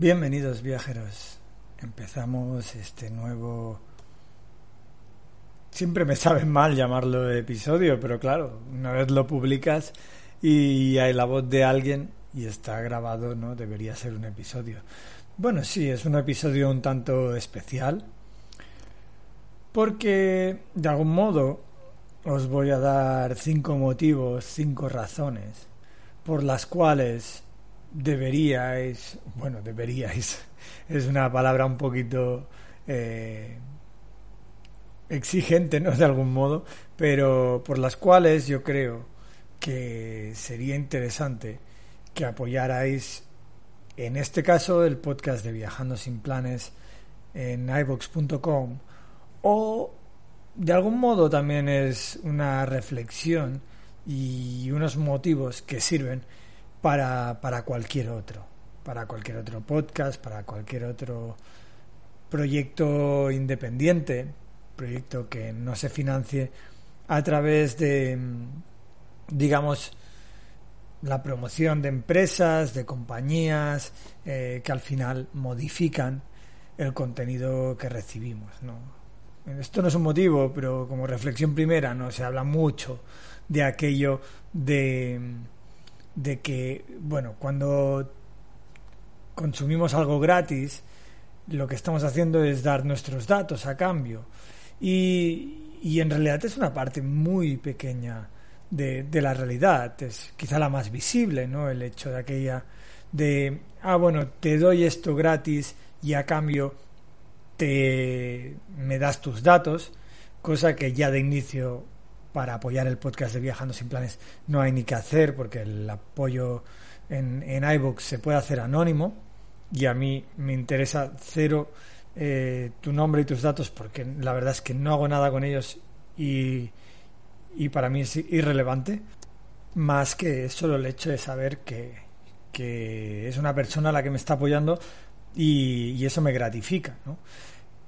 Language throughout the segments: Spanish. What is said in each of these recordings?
Bienvenidos viajeros. Empezamos este nuevo... Siempre me sabe mal llamarlo episodio, pero claro, una vez lo publicas y hay la voz de alguien y está grabado, ¿no? Debería ser un episodio. Bueno, sí, es un episodio un tanto especial porque de algún modo os voy a dar cinco motivos, cinco razones por las cuales deberíais, bueno, deberíais, es una palabra un poquito eh, exigente, ¿no? De algún modo, pero por las cuales yo creo que sería interesante que apoyarais, en este caso, el podcast de Viajando sin Planes en iVox.com o de algún modo también es una reflexión y unos motivos que sirven para, para cualquier otro, para cualquier otro podcast, para cualquier otro proyecto independiente, proyecto que no se financie a través de, digamos, la promoción de empresas, de compañías, eh, que al final modifican el contenido que recibimos. ¿no? Esto no es un motivo, pero como reflexión primera, no se habla mucho de aquello de de que, bueno, cuando consumimos algo gratis, lo que estamos haciendo es dar nuestros datos a cambio. Y, y en realidad es una parte muy pequeña de, de, la realidad. Es quizá la más visible, ¿no? El hecho de aquella de, ah, bueno, te doy esto gratis y a cambio te me das tus datos, cosa que ya de inicio para apoyar el podcast de Viajando sin Planes no hay ni que hacer porque el apoyo en, en iVoox se puede hacer anónimo y a mí me interesa cero eh, tu nombre y tus datos porque la verdad es que no hago nada con ellos y, y para mí es irrelevante más que solo el hecho de saber que, que es una persona la que me está apoyando y, y eso me gratifica ¿no?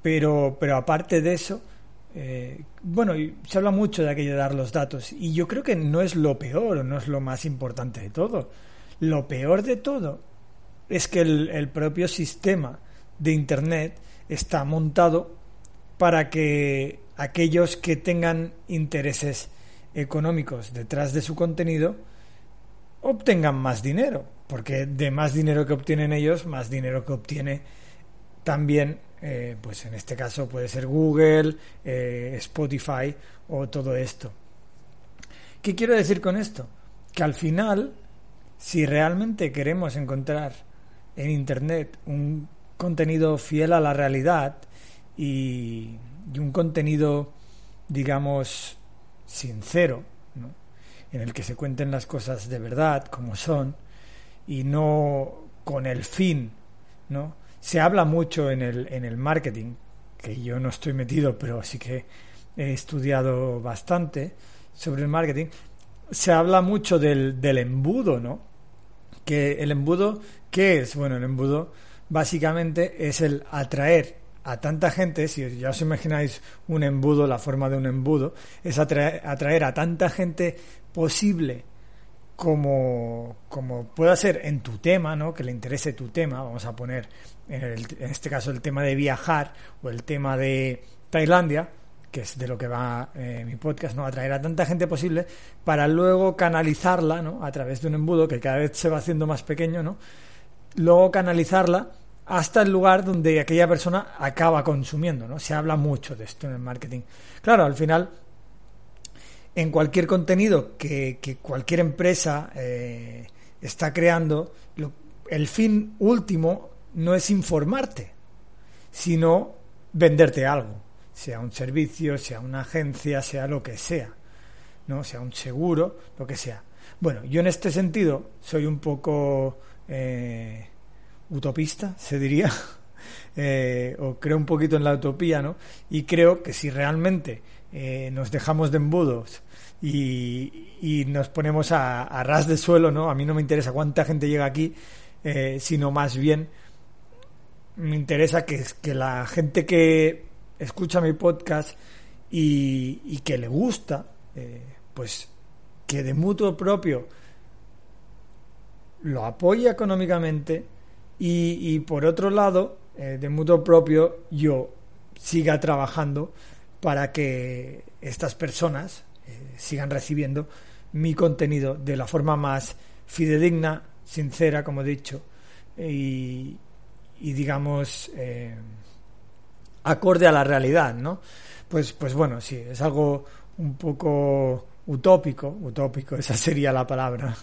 pero, pero aparte de eso eh, bueno, se habla mucho de aquello de dar los datos y yo creo que no es lo peor o no es lo más importante de todo. Lo peor de todo es que el, el propio sistema de Internet está montado para que aquellos que tengan intereses económicos detrás de su contenido obtengan más dinero, porque de más dinero que obtienen ellos, más dinero que obtiene también eh, pues en este caso puede ser Google, eh, Spotify o todo esto. ¿Qué quiero decir con esto? Que al final, si realmente queremos encontrar en Internet un contenido fiel a la realidad y, y un contenido, digamos, sincero, ¿no? en el que se cuenten las cosas de verdad como son y no con el fin, ¿no? Se habla mucho en el, en el marketing, que yo no estoy metido, pero sí que he estudiado bastante sobre el marketing. Se habla mucho del, del embudo, ¿no? Que el embudo, ¿qué es? Bueno, el embudo básicamente es el atraer a tanta gente, si ya os imagináis un embudo, la forma de un embudo, es atraer, atraer a tanta gente posible como, como pueda ser en tu tema, ¿no? que le interese tu tema, vamos a poner en, el, en, este caso el tema de viajar o el tema de Tailandia, que es de lo que va eh, mi podcast, ¿no? atraer a tanta gente posible para luego canalizarla ¿no? a través de un embudo que cada vez se va haciendo más pequeño, ¿no? luego canalizarla hasta el lugar donde aquella persona acaba consumiendo, ¿no? Se habla mucho de esto en el marketing. Claro, al final en cualquier contenido que, cualquier empresa eh, está creando, lo, el fin último no es informarte, sino venderte algo, sea un servicio, sea una agencia, sea lo que sea, no, sea un seguro, lo que sea. Bueno, yo en este sentido soy un poco eh, utopista, se diría, eh, o creo un poquito en la utopía, ¿no? Y creo que si realmente eh, nos dejamos de embudos y, nos ponemos a, ras de suelo, ¿no? A mí no me interesa cuánta gente llega aquí, eh, sino más bien me interesa que, que la gente que escucha mi podcast y, que le gusta, eh, pues que de mutuo propio lo apoya económicamente y, por otro lado, de mutuo propio, yo siga trabajando para que estas personas eh, sigan recibiendo mi contenido de la forma más fidedigna, sincera, como he dicho, y, digamos eh, acorde a la realidad, ¿no? Pues, pues bueno, sí, es algo un poco utópico, utópico, esa sería la palabra.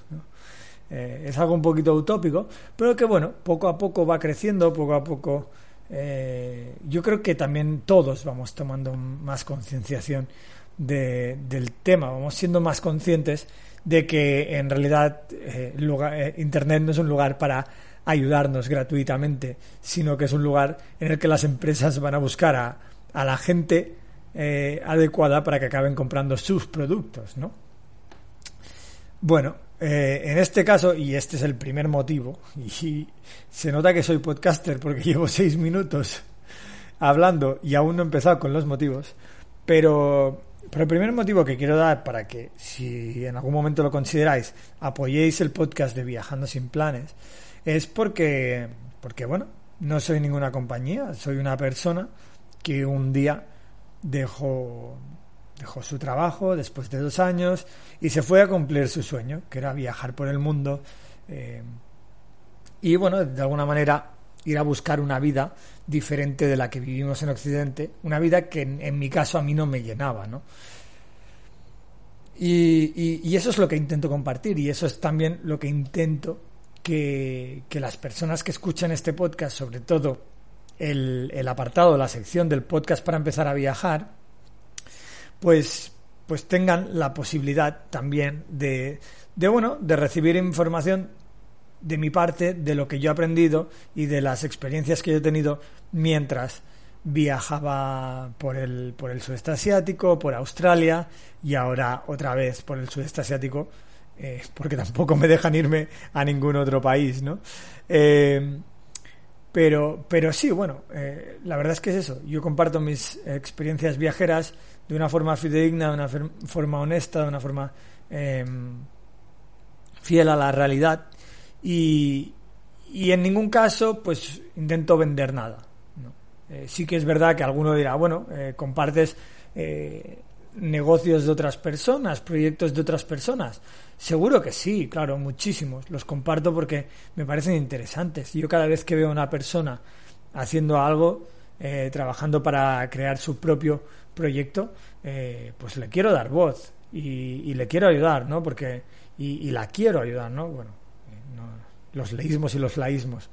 Eh, es algo un poquito utópico, pero que bueno, poco a poco va creciendo, poco a poco eh, yo creo que también todos vamos tomando más concienciación de, del tema, vamos siendo más conscientes de que en realidad eh, eh, Internet no es un lugar para ayudarnos gratuitamente, sino que es un lugar en el que las empresas van a buscar a, a la gente adecuada para que acaben comprando sus productos, ¿no? Bueno, eh, en este caso, y este es el primer motivo, y se nota que soy podcaster porque llevo seis minutos hablando y aún no he empezado con los motivos, pero, pero el primer motivo que quiero dar para que, si en algún momento lo consideráis, apoyéis el podcast de Viajando sin Planes, es porque, porque bueno, no soy ninguna compañía, soy una persona que un día dejó, dejó su trabajo después de dos años y se fue a cumplir su sueño, que era viajar por el mundo eh, y, bueno, de alguna manera ir a buscar una vida diferente de la que vivimos en Occidente, una vida que en, mi caso a mí no me llenaba, ¿no? Y, y, y, eso es lo que intento compartir y eso es también lo que intento que, que las personas que escuchan este podcast, sobre todo el, el, apartado, la sección del podcast para empezar a viajar, pues, pues tengan la posibilidad también de, de, bueno, de recibir información de mi parte, de lo que yo he aprendido y de las experiencias que yo he tenido mientras viajaba por el, por el sudeste asiático, por Australia y ahora otra vez por el sudeste asiático, eh, porque tampoco me dejan irme a ningún otro país, ¿no? Eh, pero, pero sí, bueno, eh, la verdad es que es eso. Yo comparto mis experiencias viajeras de una forma fidedigna, de una forma honesta, de una forma eh, fiel a la realidad y, y, en ningún caso pues intento vender nada. Eh, sí que es verdad que alguno dirá, bueno, eh, compartes negocios de otras personas, proyectos de otras personas. Seguro que sí, claro, muchísimos. Los comparto porque me parecen interesantes. Yo cada vez que veo a una persona haciendo algo, eh, trabajando para crear su propio proyecto, eh, pues le quiero dar voz y, y, le quiero ayudar, ¿no? Porque y, y la quiero ayudar, ¿no? Bueno, eh, no, los leísmos y los laísmos.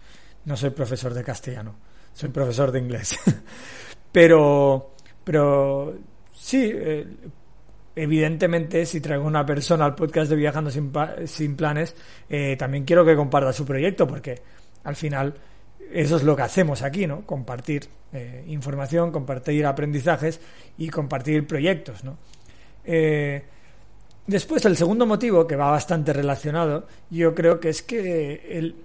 No soy profesor de castellano, soy profesor de inglés. pero, pero sí, eh, evidentemente, si traigo una persona al podcast de Viajando sin, sin Planes, eh, también quiero que comparta su proyecto, porque al final eso es lo que hacemos aquí, ¿no? Compartir eh, información, compartir aprendizajes y compartir proyectos, ¿no? Eh, después, el segundo motivo, que va bastante relacionado, yo creo que es que el,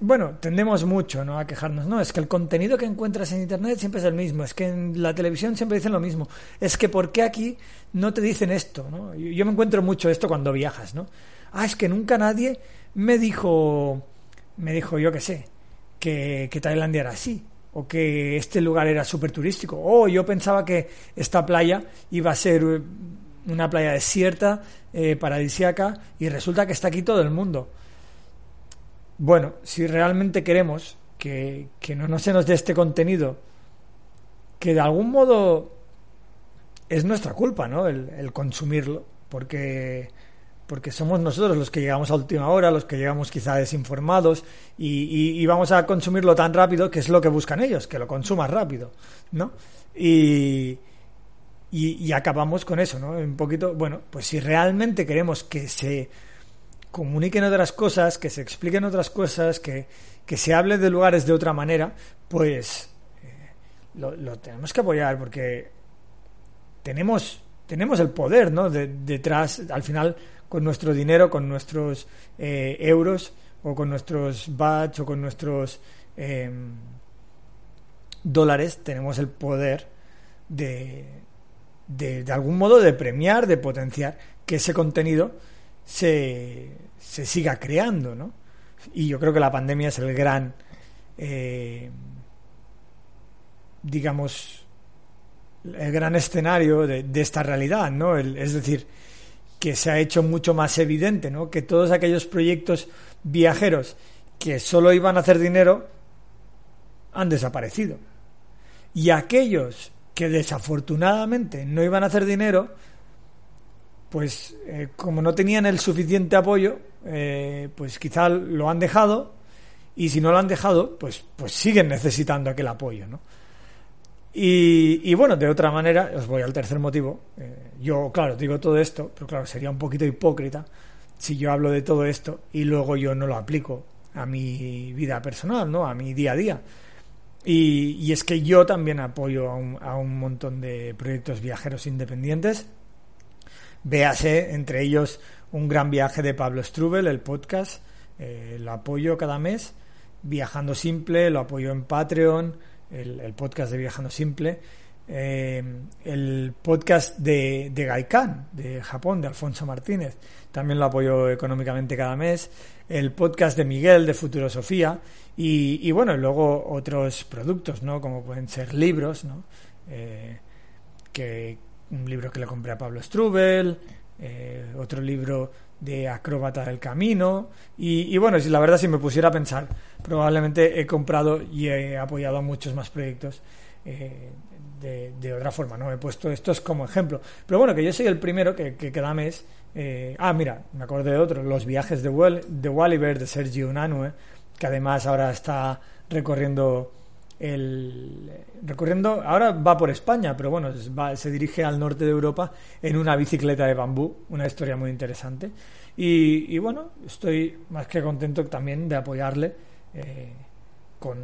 bueno, tendemos mucho ¿no? a quejarnos. No, es que el contenido que encuentras en Internet siempre es el mismo. Es que en la televisión siempre dicen lo mismo. Es que ¿por qué aquí no te dicen esto? ¿no? Yo me encuentro mucho esto cuando viajas. ¿no? Ah, es que nunca nadie me dijo, me dijo yo qué sé, que, que Tailandia era así. O que este lugar era súper turístico. O yo pensaba que esta playa iba a ser una playa desierta, eh, paradisiaca, y resulta que está aquí todo el mundo. Bueno, si realmente queremos que, que no, no se nos dé este contenido, que de algún modo es nuestra culpa, ¿no? El, consumirlo, porque porque somos nosotros los que llegamos a última hora, los que llegamos quizá desinformados y, y, y, vamos a consumirlo tan rápido que es lo que buscan ellos, que lo consumas rápido, ¿no? Y, y, y acabamos con eso, ¿no? Un poquito, bueno, pues si realmente queremos que se comuniquen otras cosas, que se expliquen otras cosas, que, que se hable de lugares de otra manera, pues eh, lo, lo, tenemos que apoyar porque tenemos, tenemos el poder ¿no? De, detrás, al final, con nuestro dinero, con nuestros eh, euros o con nuestros bats o con nuestros eh, dólares, tenemos el poder de, de, de algún modo de premiar, de potenciar que ese contenido se, se siga creando, ¿no? Y yo creo que la pandemia es el gran, eh, digamos, el gran escenario de, esta realidad, ¿no? El, es decir, que se ha hecho mucho más evidente, ¿no? Que todos aquellos proyectos viajeros que solo iban a hacer dinero han desaparecido. Y aquellos que desafortunadamente no iban a hacer dinero, pues eh, como no tenían el suficiente apoyo, eh, pues quizá lo han dejado y si no lo han dejado, pues, pues siguen necesitando aquel apoyo, ¿no? Y, y bueno, de otra manera, os voy al tercer motivo. Eh, yo, claro, digo todo esto, pero claro, sería un poquito hipócrita si yo hablo de todo esto y luego yo no lo aplico a mi vida personal, ¿no? A mi día a día. Y, y es que yo también apoyo a un, a un montón de proyectos viajeros independientes. Véase, entre ellos, un gran viaje de Pablo Strubel, el podcast. Eh, lo apoyo cada mes. Viajando Simple, lo apoyo en Patreon, el, podcast de Viajando Simple. Eh, el podcast de, de Gaikan, de Japón, de Alfonso Martínez. También lo apoyo económicamente cada mes. El podcast de Miguel, de Futurosofía. Y, y bueno, luego otros productos, ¿no? Como pueden ser libros, ¿no? Eh, que, un libro que le compré a Pablo Strubel, eh, otro libro de Acróbata del Camino. Y, bueno, si la verdad, si me pusiera a pensar, probablemente he comprado y he apoyado a muchos más proyectos eh, de, de, otra forma, ¿no? He puesto estos como ejemplo. Pero bueno, que yo soy el primero que, que cada mes. Eh, ah, mira, me acordé de otro, Los viajes de, Wall, de Walliver, de Sergio Unanue, que además ahora está recorriendo recorriendo ahora va por España pero bueno va, se dirige al norte de Europa en una bicicleta de bambú una historia muy interesante. Y, bueno estoy más que contento también de apoyarle eh, con,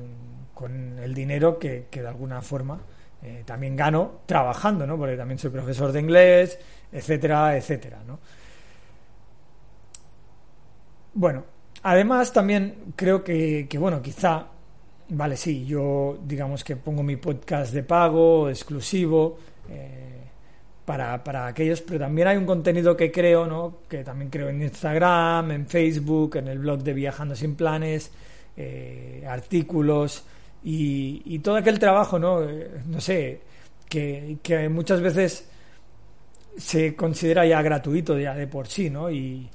con, el dinero que, de alguna forma eh, también gano trabajando no porque también soy profesor de inglés etcétera etcétera no bueno además también creo que bueno quizá Vale, sí, yo digamos que pongo mi podcast de pago, exclusivo, eh, para, para aquellos, pero también hay un contenido que creo, ¿no? Que también creo en Instagram, en Facebook, en el blog de Viajando Sin Planes, eh, artículos y, y, todo aquel trabajo, ¿no? Eh, no sé, que, que muchas veces se considera ya gratuito ya de por sí, ¿no? Y,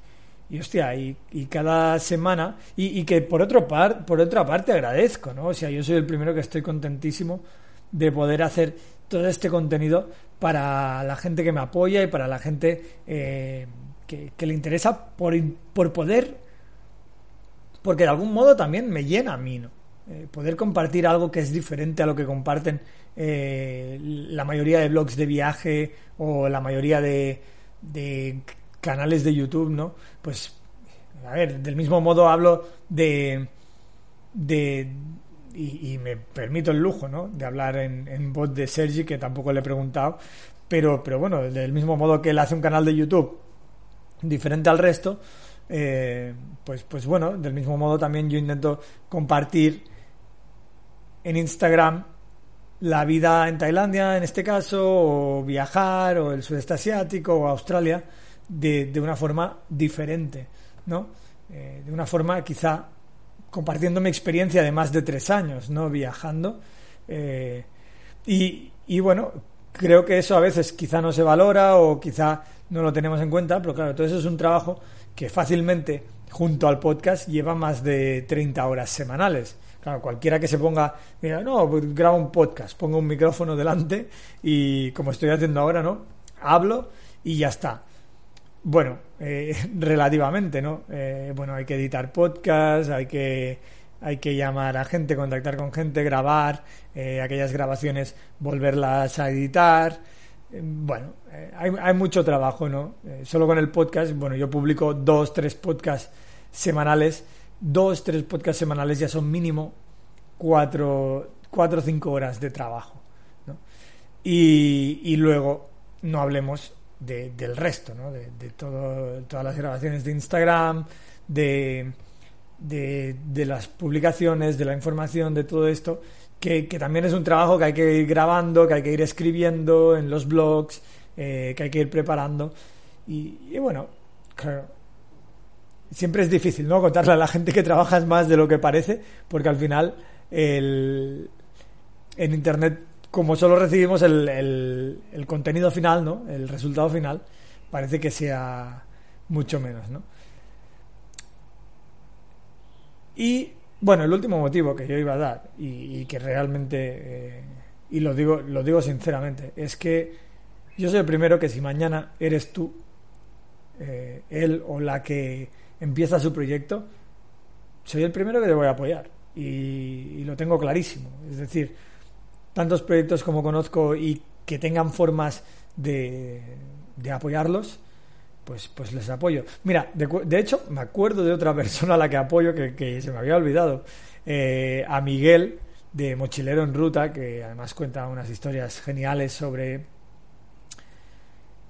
y hostia, y, y cada semana, y, y, que por, otro par, por otra parte agradezco, ¿no? O sea, yo soy el primero que estoy contentísimo de poder hacer todo este contenido para la gente que me apoya y para la gente eh, que, que, le interesa por, por poder, porque de algún modo también me llena a mí, ¿no? Eh, poder compartir algo que es diferente a lo que comparten eh, la mayoría de blogs de viaje o la mayoría de, de canales de YouTube, ¿no? Pues, a ver, del mismo modo hablo de... de y, me permito el lujo, ¿no? De hablar en, en voz de Sergi, que tampoco le he preguntado, pero, pero bueno, del mismo modo que él hace un canal de YouTube diferente al resto, eh, pues, pues bueno, del mismo modo también yo intento compartir en Instagram la vida en Tailandia, en este caso, o viajar, o el sudeste asiático, o Australia, de, de una forma diferente, ¿no? Eh, de una forma quizá compartiendo mi experiencia de más de tres años, ¿no? Viajando. Eh, y, y, bueno, creo que eso a veces quizá no se valora o quizá no lo tenemos en cuenta, pero claro, todo eso es un trabajo que fácilmente, junto al podcast, lleva más de 30 horas semanales. Claro, cualquiera que se ponga, mira, no, pues graba un podcast, pongo un micrófono delante y como estoy haciendo ahora, ¿no? Hablo y ya está. Bueno, eh, relativamente, ¿no? Eh, bueno, hay que editar podcasts, hay que, hay que llamar a gente, contactar con gente, grabar, eh, aquellas grabaciones, volverlas a editar, bueno, eh, hay, hay, mucho trabajo, ¿no? Eh, solo con el podcast, bueno, yo publico dos, tres podcasts semanales, dos, tres podcasts semanales ya son mínimo cuatro, cuatro o cinco horas de trabajo, ¿no? Y, y luego no hablemos de, del resto, ¿no? De, de todo, todas las grabaciones de Instagram, de, de, de las publicaciones, de la información, de todo esto que, también es un trabajo que hay que ir grabando, que hay que ir escribiendo en los blogs, eh, que hay que ir preparando. Y, y, bueno, claro, siempre es difícil, ¿no? Contarle a la gente que trabajas más de lo que parece, porque al final el, en Internet, como solo recibimos el, el, contenido final, ¿no? El resultado final, parece que sea mucho menos, ¿no? Y bueno, el último motivo que yo iba a dar y, que realmente, eh, y lo digo, lo digo sinceramente, es que yo soy el primero que si mañana eres tú, eh, él o la que empieza su proyecto, soy el primero que te voy a apoyar y lo tengo clarísimo. Es decir, tantos proyectos como conozco y que tengan formas de, de apoyarlos, pues, pues les apoyo. Mira, de, hecho, me acuerdo de otra persona a la que apoyo que, que se me había olvidado. Eh, a Miguel, de Mochilero en Ruta, que además cuenta unas historias geniales sobre,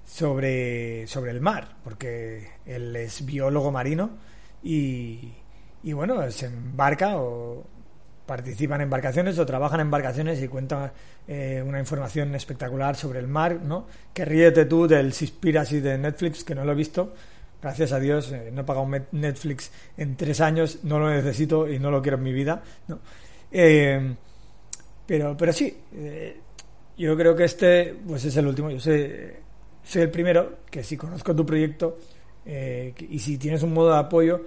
sobre, sobre el mar, porque él es biólogo marino y, y bueno, se embarca o participan en embarcaciones o trabajan en embarcaciones y cuentan eh, una información espectacular sobre el mar, ¿no? Que ríete tú del Sispiracy de Netflix, que no lo he visto. Gracias a Dios, eh, no he pagado Netflix en tres años, no lo necesito y no lo quiero en mi vida, ¿no? Eh, pero, pero sí, yo creo que este pues es el último. Yo sé, soy el primero que si conozco tu proyecto y si tienes un modo de apoyo,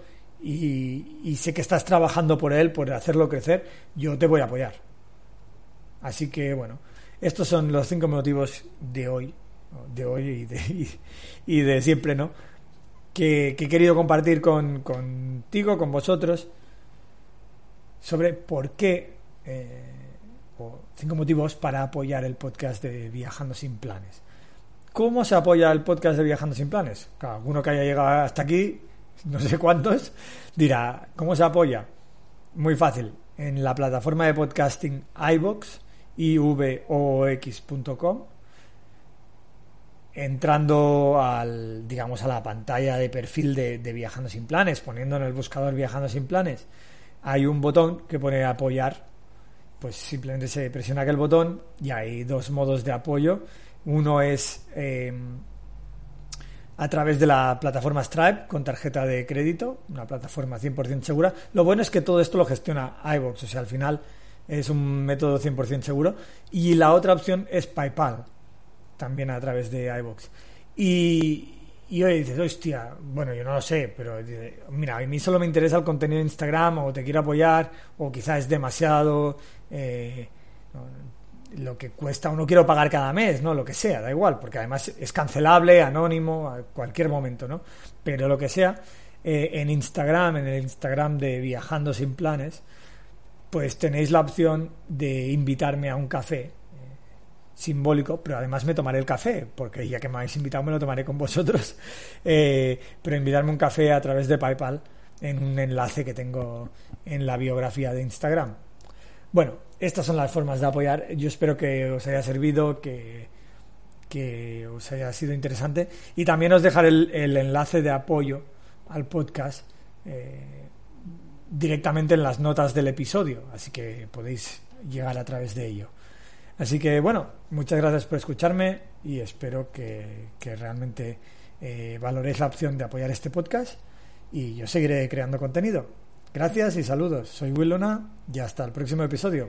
y, y, sé que estás trabajando por él, por hacerlo crecer, yo te voy a apoyar. Así que bueno, estos son los cinco motivos de hoy, de hoy y de, y, de siempre, ¿no? Que, he querido compartir con, contigo, con vosotros, sobre por qué, eh, o cinco motivos para apoyar el podcast de Viajando sin Planes. ¿Cómo se apoya el podcast de Viajando sin Planes? Cada uno que haya llegado hasta aquí no sé cuántos, dirá, ¿cómo se apoya? Muy fácil, en la plataforma de podcasting iVox, ivoox.com, entrando al, digamos, a la pantalla de perfil de, Viajando sin Planes, poniendo en el buscador Viajando sin Planes, hay un botón que pone apoyar, pues simplemente se presiona aquel botón y hay dos modos de apoyo. Uno es eh, a través de la plataforma Stripe con tarjeta de crédito, una plataforma 100% segura. Lo bueno es que todo esto lo gestiona iVox, o sea, al final es un método 100% seguro. Y la otra opción es PayPal, también a través de iVox. Y, y hoy dices, hostia, bueno, yo no lo sé, pero mira, a mí solo me interesa el contenido de Instagram o te quiero apoyar o quizás es demasiado... Eh, lo que cuesta o no quiero pagar cada mes, ¿no? Lo que sea, da igual, porque además es cancelable, anónimo, a cualquier momento, ¿no? Pero lo que sea, eh, en Instagram, en el Instagram de Viajando sin Planes, pues tenéis la opción de invitarme a un café eh, simbólico, pero además me tomaré el café, porque ya que me habéis invitado me lo tomaré con vosotros, eh, pero invitarme un café a través de PayPal en un enlace que tengo en la biografía de Instagram. Bueno, estas son las formas de apoyar. Yo espero que os haya servido, que, que os haya sido interesante. Y también os dejaré el, enlace de apoyo al podcast eh, directamente en las notas del episodio. Así que podéis llegar a través de ello. Así que bueno, muchas gracias por escucharme y espero que, que realmente eh, valoréis la opción de apoyar este podcast y yo seguiré creando contenido. Gracias y saludos. Soy Will Luna y hasta el próximo episodio.